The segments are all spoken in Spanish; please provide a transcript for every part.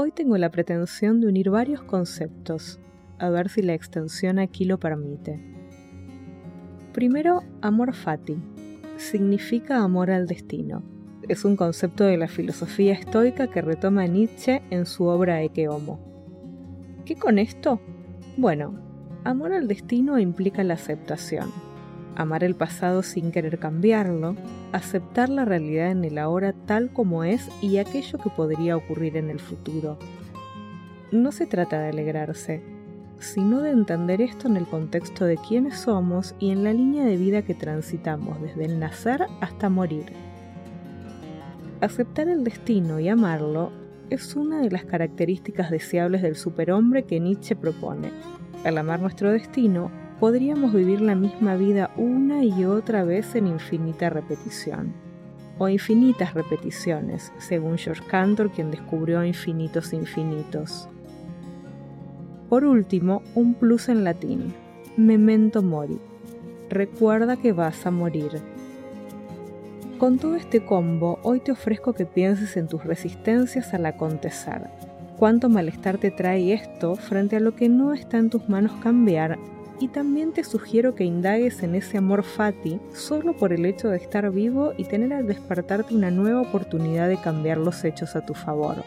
Hoy tengo la pretensión de unir varios conceptos, a ver si la extensión aquí lo permite. Primero, amor fati. Significa amor al destino. Es un concepto de la filosofía estoica que retoma Nietzsche en su obra Ecce Homo. ¿Qué con esto? Bueno, amor al destino implica la aceptación, amar el pasado sin querer cambiarlo, aceptar la realidad en el ahora tal como es y aquello que podría ocurrir en el futuro. No se trata de alegrarse, sino de entender esto en el contexto de quiénes somos y en la línea de vida que transitamos desde el nacer hasta morir. Aceptar el destino y amarlo es una de las características deseables del superhombre que Nietzsche propone. Al amar nuestro destino, podríamos vivir la misma vida una y otra vez en infinita repetición, o infinitas repeticiones, según George Cantor, quien descubrió infinitos infinitos. Por último, un plus en latín, memento mori, recuerda que vas a morir. Con todo este combo, hoy te ofrezco que pienses en tus resistencias al acontecer. Cuánto malestar te trae esto frente a lo que no está en tus manos cambiar y también te sugiero que indagues en ese amor fati solo por el hecho de estar vivo y tener al despertarte una nueva oportunidad de cambiar los hechos a tu favor.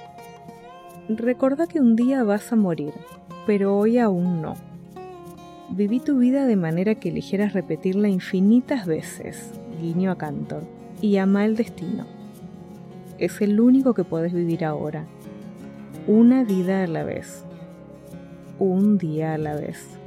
Recordá que un día vas a morir, pero hoy aún no. Viví tu vida de manera que eligieras repetirla infinitas veces, guiño a Cantor, y ama el destino. Es el único que puedes vivir ahora. Una vida a la vez. Un día a la vez.